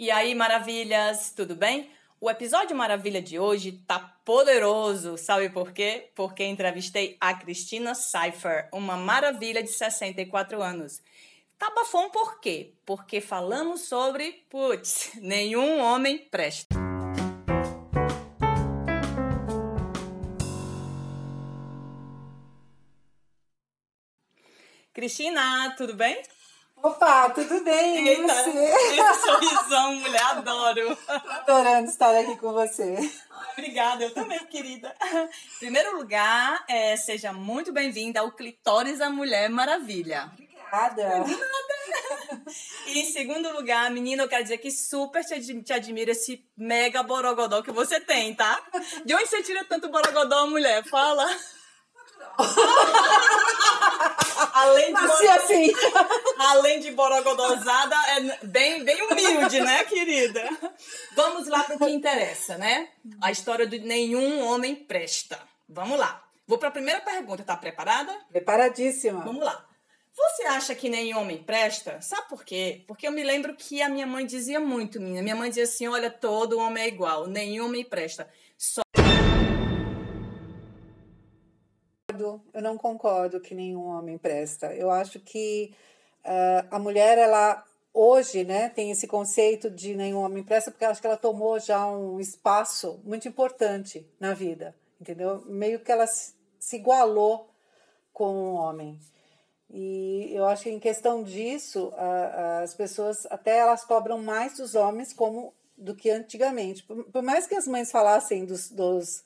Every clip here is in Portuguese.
E aí, maravilhas, tudo bem? O episódio Maravilha de hoje tá poderoso, sabe por quê? Porque entrevistei a Cristina Cypher, uma maravilha de 64 anos. Tá bafão por quê? Porque falamos sobre, putz, nenhum homem presta. Cristina, tudo bem? Opa, tudo bem? Eita, e você? esse sorrisão, mulher, adoro. Tô adorando estar aqui com você. Obrigada, eu também, querida. Em primeiro lugar, é, seja muito bem-vinda ao Clitóris da Mulher Maravilha. Obrigada. E em segundo lugar, menina, eu quero dizer que super te, te admiro esse mega borogodó que você tem, tá? De onde você tira tanto borogodó, mulher? Fala. além, de Nasci assim. além de borogodosada, é bem, bem humilde, né, querida? Vamos lá pro que interessa, né? A história de nenhum homem presta. Vamos lá. Vou pra primeira pergunta, tá preparada? Preparadíssima. Vamos lá. Você acha que nenhum homem presta? Sabe por quê? Porque eu me lembro que a minha mãe dizia muito, minha. Minha mãe dizia assim: olha, todo homem é igual, nenhum homem presta. Eu não concordo que nenhum homem presta. Eu acho que ah, a mulher, ela hoje, né, tem esse conceito de nenhum homem presta, porque eu acho que ela tomou já um espaço muito importante na vida, entendeu? Meio que ela se igualou com o homem. E eu acho que em questão disso, as pessoas até elas cobram mais dos homens como do que antigamente. Por, por mais que as mães falassem dos, dos,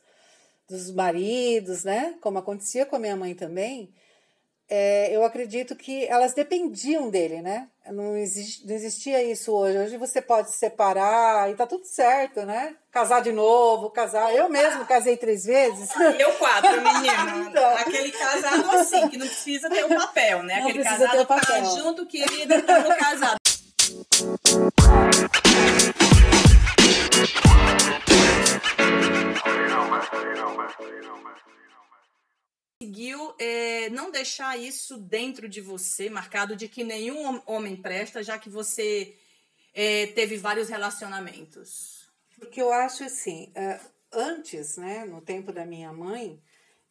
dos maridos, né? Como acontecia com a minha mãe também, é, eu acredito que elas dependiam dele, né? Não, existe, não existia isso hoje. Hoje você pode se separar e tá tudo certo, né? Casar de novo, casar. Eu mesmo casei três vezes. eu quatro, menina. Então. Aquele casado assim, que não precisa ter o papel, né? Não Aquele casado ter o papel. tá junto, querida, estamos casados. Deixar isso dentro de você, marcado de que nenhum hom- homem presta, já que você é, teve vários relacionamentos? Porque eu acho assim, eh, antes, né, no tempo da minha mãe,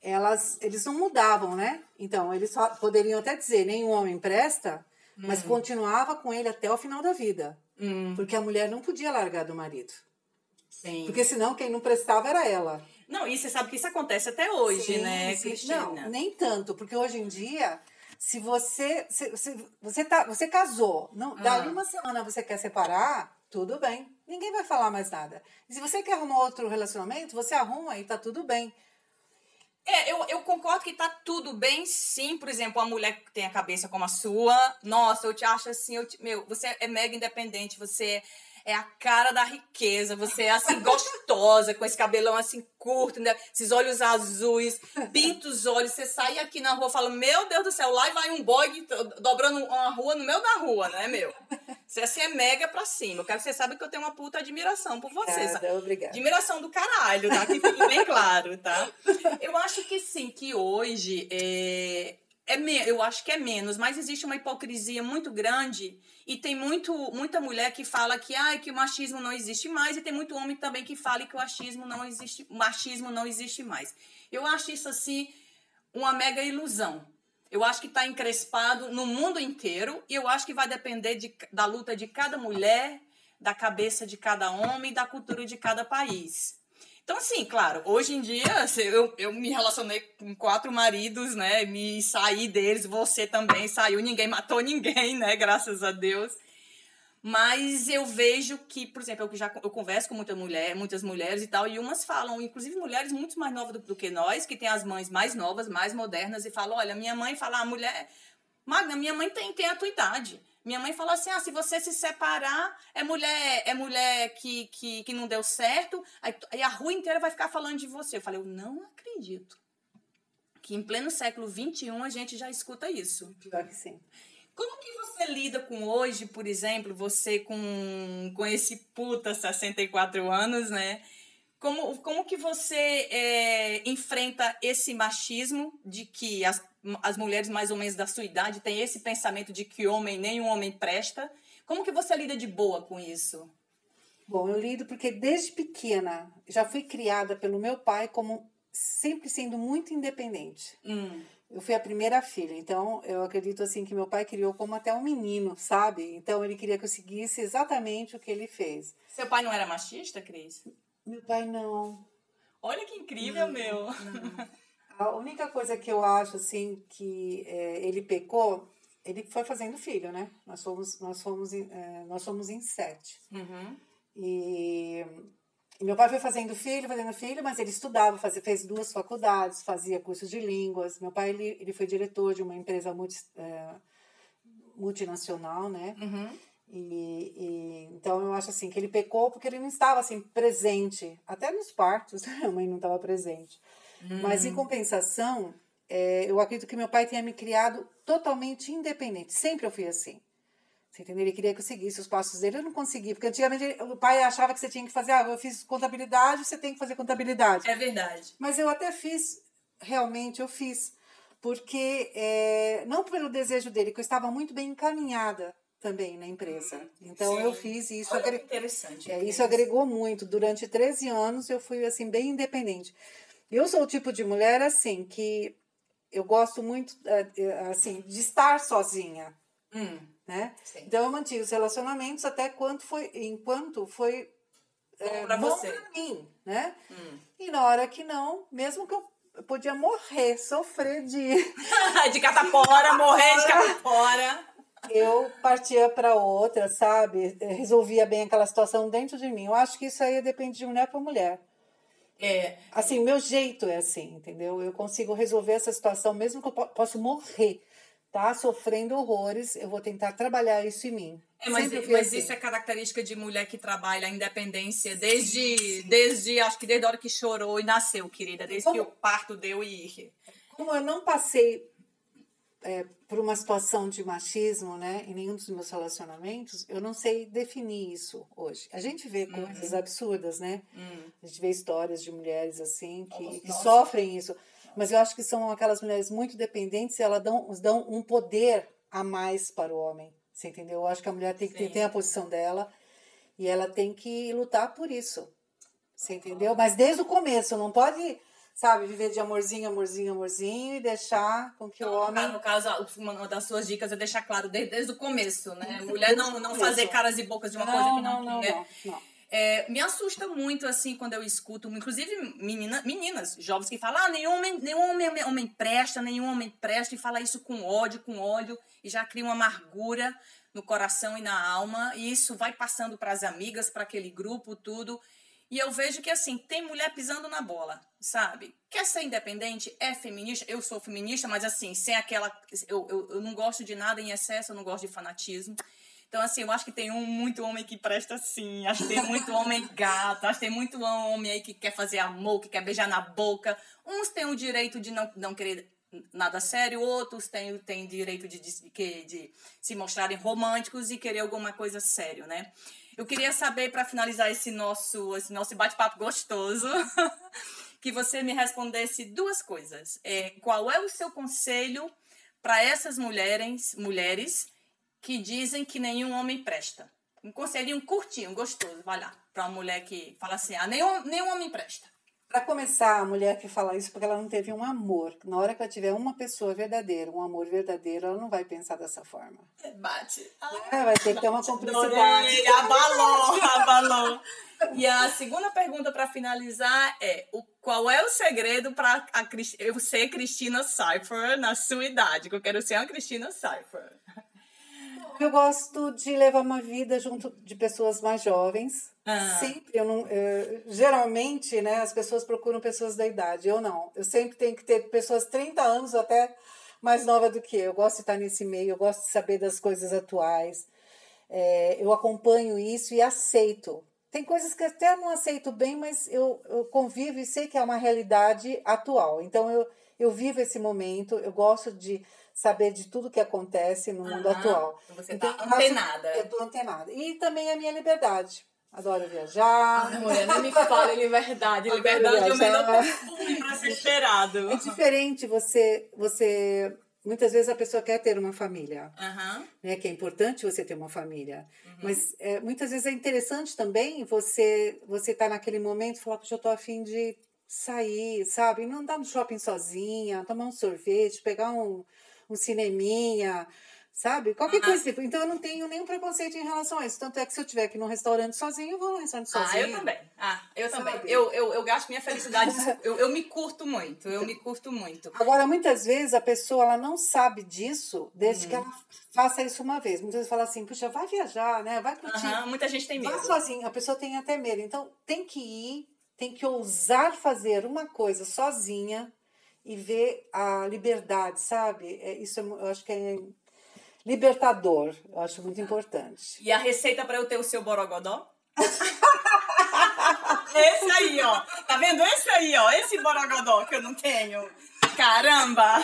elas, eles não mudavam, né? Então, eles só poderiam até dizer, nenhum homem presta, mas continuava com ele até o final da vida. Hum, Porque a mulher não podia largar do marido. sim. Porque senão quem não prestava era ela. Não, e você sabe que isso acontece até hoje, Sim, né, sim. Cristina? Não, nem tanto, porque hoje em dia, se você se, se você tá, você casou, não, dali Ah. uma semana você quer separar, tudo bem. Ninguém vai falar mais nada. E se você quer arrumar outro relacionamento, você arruma e tá tudo bem. É, eu, eu concordo que tá tudo bem, sim. Por exemplo, uma mulher que tem a cabeça como a sua. Nossa, eu te acho assim, eu te- meu, você é mega independente, você é a cara da riqueza, você é assim, gostosa, com esse cabelão assim curto, né? esses olhos azuis, pinta os olhos, você sai aqui na rua e fala, meu Deus do céu, lá vai um boy do- dobrando uma rua no meio da rua, né, meu? Você assim é mega pra cima. Eu quero que você saiba que eu tenho uma puta admiração por você, sabe? Obrigada, obrigada. Admiração do caralho, tá? Que fique bem claro, tá? Eu acho que sim, que hoje é, é me- eu acho que é menos, mas existe uma hipocrisia muito grande e tem muito, muita mulher que fala que, ai, que o machismo não existe mais e tem muito homem também que fala que o machismo não existe, machismo não existe mais. Eu acho isso assim uma mega ilusão. Eu acho que está encrespado no mundo inteiro e eu acho que vai depender de- da luta de cada mulher, da cabeça de cada homem da cultura de cada país. Então, assim, claro, hoje em dia eu, eu me relacionei com quatro maridos, né? Me saí deles, você também saiu, ninguém matou ninguém, né? Graças a Deus. Mas eu vejo que, por exemplo, eu já eu converso com muita mulher, muitas mulheres e tal, e umas falam, inclusive mulheres muito mais novas do, do que nós, que têm as mães mais novas, mais modernas, e falam: olha, minha mãe fala, a mulher. Magna, minha mãe tem, tem a tua idade. Minha mãe falou assim: ah, se você se separar, é mulher, é mulher que, que, que não deu certo, aí, a rua inteira vai ficar falando de você. Eu falei, eu não acredito. Que em pleno século XXI a gente já escuta isso. Pior que sim. Como que você lida com hoje, por exemplo, você com, com esse puta 64 anos, né? Como, como que você é, enfrenta esse machismo de que as, as mulheres mais ou menos da sua idade têm esse pensamento de que homem, nenhum homem presta? Como que você lida de boa com isso? Bom, eu lido porque desde pequena já fui criada pelo meu pai como sempre sendo muito independente. Hum. Eu fui a primeira filha, então eu acredito assim que meu pai criou como até um menino, sabe? Então ele queria que eu seguisse exatamente o que ele fez. Seu pai não era machista, Cris? Meu pai não. Olha que incrível, meu. Não. A única coisa que eu acho assim que é, ele pecou, ele foi fazendo filho, né? Nós fomos, nós fomos, em- é, nós fomos em sete. Uhum. E, e meu pai foi fazendo filho, fazendo filho, mas ele estudava, fazia, fez duas faculdades, fazia cursos de línguas. Meu pai ele, ele foi diretor de uma empresa multi, é, multinacional, né? Uhum. E, e- então eu acho assim que ele pecou porque ele não estava assim presente, até nos partos a mãe não estava presente. Mas em compensação, é, eu acredito que meu pai tenha me criado totalmente independente. Sempre eu fui assim. Você entendeu? Ele queria que eu seguisse os passos dele, eu não consegui, porque antigamente ele- o pai achava que você tinha que fazer, ah, eu fiz contabilidade, você tem que fazer contabilidade. É verdade. Mas eu até fiz, realmente eu fiz, porque é, não pelo desejo dele, que eu estava muito bem encaminhada também na empresa. Então eu Sim. fiz e isso Olha que agre- interessante. é, Cris. isso agregou muito. Durante 13 anos eu fui assim bem independente. Eu sou o tipo de mulher assim que eu gosto muito é, é, assim de estar sozinha, Hum. né? Sim. Então eu mantive os relacionamentos até quanto foi, enquanto foi Bom você. pra mim, né? Hum. E na hora que não, mesmo que eu eu podia morrer, sofrer de de catapora, morrer de catapora. Eu partia para outra, sabe? Resolvia bem aquela situação dentro de mim. Eu acho que isso aí depende de mulher para mulher. É, Assim, meu jeito é assim, entendeu? Eu consigo resolver essa situação, mesmo que eu po possa morrer, tá? Sofrendo horrores, eu vou tentar trabalhar isso em mim. É, mas, mas assim. isso é característica de mulher que trabalha a independência desde, desde, acho que desde a hora que chorou e nasceu, querida. Desde que o Como- parto deu e... Como eu não passei é, por uma situação de machismo, né, em nenhum dos meus relacionamentos, eu não sei definir isso hoje. A gente vê coisas absurdas, né? Hum. A gente vê histórias de mulheres assim que, que Nossa. sofrem isso. Mas eu acho que são aquelas mulheres muito dependentes e elas dão, dão um poder a mais para o homem. Você entendeu? Eu acho que a mulher tem que ter, tem a posição dela e ela tem que lutar por isso. Você entendeu? Mas desde o começo, não pode, sabe, viver de amorzinho, amorzinho, amorzinho e deixar com que o homem. No caso, uma das suas dicas é deixar claro desde, desde o começo, né? Mulher não, não fazer caras e bocas de uma coisa que não, não, quer. não, não. É, me assusta muito, assim, quando eu escuto, inclusive menina, meninas jovens que falam, ah, nenhum homem, nenhum homem, homem presta, nenhum homem presta, e fala isso com ódio, com ódio, e já cria uma amargura no coração e na alma, e isso vai passando para as amigas, para aquele grupo, tudo. E eu vejo que, assim, tem mulher pisando na bola, sabe? Quer ser independente? É feminista? Eu sou feminista, mas, assim, sem aquela. Eu, eu, eu não gosto de nada em excesso, eu não gosto de fanatismo. Então, assim, eu acho que tem um, muito homem que presta sim. Acho que tem muito homem gato. Acho que tem muito homem aí que quer fazer amor, que quer beijar na boca. Uns têm o direito de não, não querer nada sério, outros têm, têm direito de, de, de, de se mostrarem românticos e querer alguma coisa sério, né? Eu queria saber, para finalizar esse nosso, esse nosso bate-papo gostoso, que você me respondesse duas coisas. É, qual é o seu conselho para essas mulheres, mulheres que dizem que nenhum homem presta? Um conselhinho curtinho, gostoso, vai lá. Para uma mulher que fala assim, ah, nenhum, nenhum homem presta. Para começar, a mulher que fala isso porque ela não teve um amor. Na hora que ela tiver uma pessoa verdadeira, um amor verdadeiro, ela não vai pensar dessa forma. Bate. É, vai ter que ter uma cumplicidade. Adorei, abalou. E a segunda pergunta para finalizar é: o, qual é o segredo para eu ser Cristina Cypher na sua idade? Que eu quero ser uma Cristina Cypher. Eu gosto de levar uma vida junto de pessoas mais jovens. Ah. Sempre, eu não, geralmente, né, as pessoas procuram pessoas da idade. Eu não. Eu sempre tenho que ter pessoas 30 anos até mais nova do que eu. Eu gosto de estar nesse meio, eu gosto de saber das coisas atuais. Eh, eu acompanho isso e aceito. Tem coisas que até não aceito bem, mas eu, eu convivo e sei que é uma realidade atual. Então eu, eu vivo esse momento, eu gosto de saber de tudo que acontece no mundo atual. Você Então, tá eu acho- antenada. Eu tô antenada. E também a minha liberdade. Adoro viajar. Ai, mulher, não me fala liberdade. Liberdade é o melhor perfume para ser cheirado. É diferente você você muitas vezes a pessoa quer ter uma família, Aham. né? Que é importante você ter uma família. Uhum. Mas é, muitas vezes é interessante também você você tá naquele momento e falar, puxa, eu tô afim de sair, sabe? Não andar no shopping sozinha, tomar um sorvete, pegar um, um cineminha, sabe? Qualquer Aham. coisa. tipo. Então eu não tenho nenhum preconceito em relação a isso. Tanto é que se eu tiver aqui num restaurante sozinho, eu vou no restaurante Ah, sozinho. eu também. Ah, eu também. Sabe? Eu, eu, eu gasto minha felicidade. eu, eu me curto muito. Eu me curto muito. Agora, muitas vezes a pessoa ela não sabe disso desde Uhum. que ela faça isso uma vez. Muitas vezes fala assim, puxa, vai viajar, né? Vai curtir. Aham, Muita gente tem Vai medo. sozinho. A pessoa tem até medo. Então, tem que ir, tem que ousar fazer uma coisa sozinha e ver a liberdade, sabe? É, isso é eu acho que é libertador. Eu acho muito importante. E a receita pra eu ter o seu borogodó? Esse aí, ó. Tá vendo? Esse aí, ó. Esse borogodó que eu não tenho. Caramba!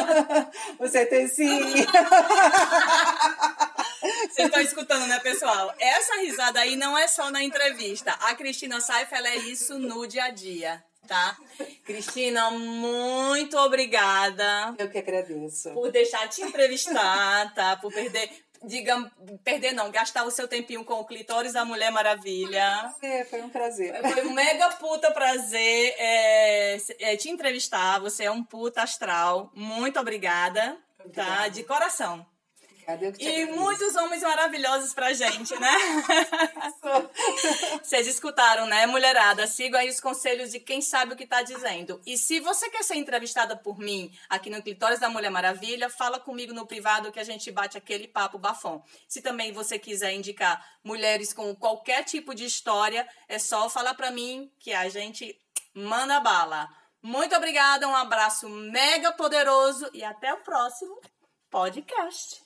Você tem sim. Vocês estão escutando, né, pessoal? Essa risada aí não é só na entrevista. A Cristina Saif, ela é isso no dia a dia, tá? Cristina, muito obrigada Eu que agradeço. por deixar te entrevistar, tá? Por perder, diga, perder não, gastar o seu tempinho com o clitóris da Mulher Maravilha. É, foi um prazer. Foi um mega puta prazer é, é, te entrevistar. Você é um puta astral. Muito obrigada, tá? Obrigada. De coração. E muitos homens maravilhosos pra gente, né? Vocês escutaram, né, mulherada? Sigam aí os conselhos de quem sabe o que tá dizendo. E se você quer ser entrevistada por mim aqui no Clitóris da Mulher Maravilha, fala comigo no privado que a gente bate aquele papo bafão. Se também você quiser indicar mulheres com qualquer tipo de história, é só falar pra mim que a gente manda bala. Muito obrigada, um abraço mega poderoso e até o próximo podcast.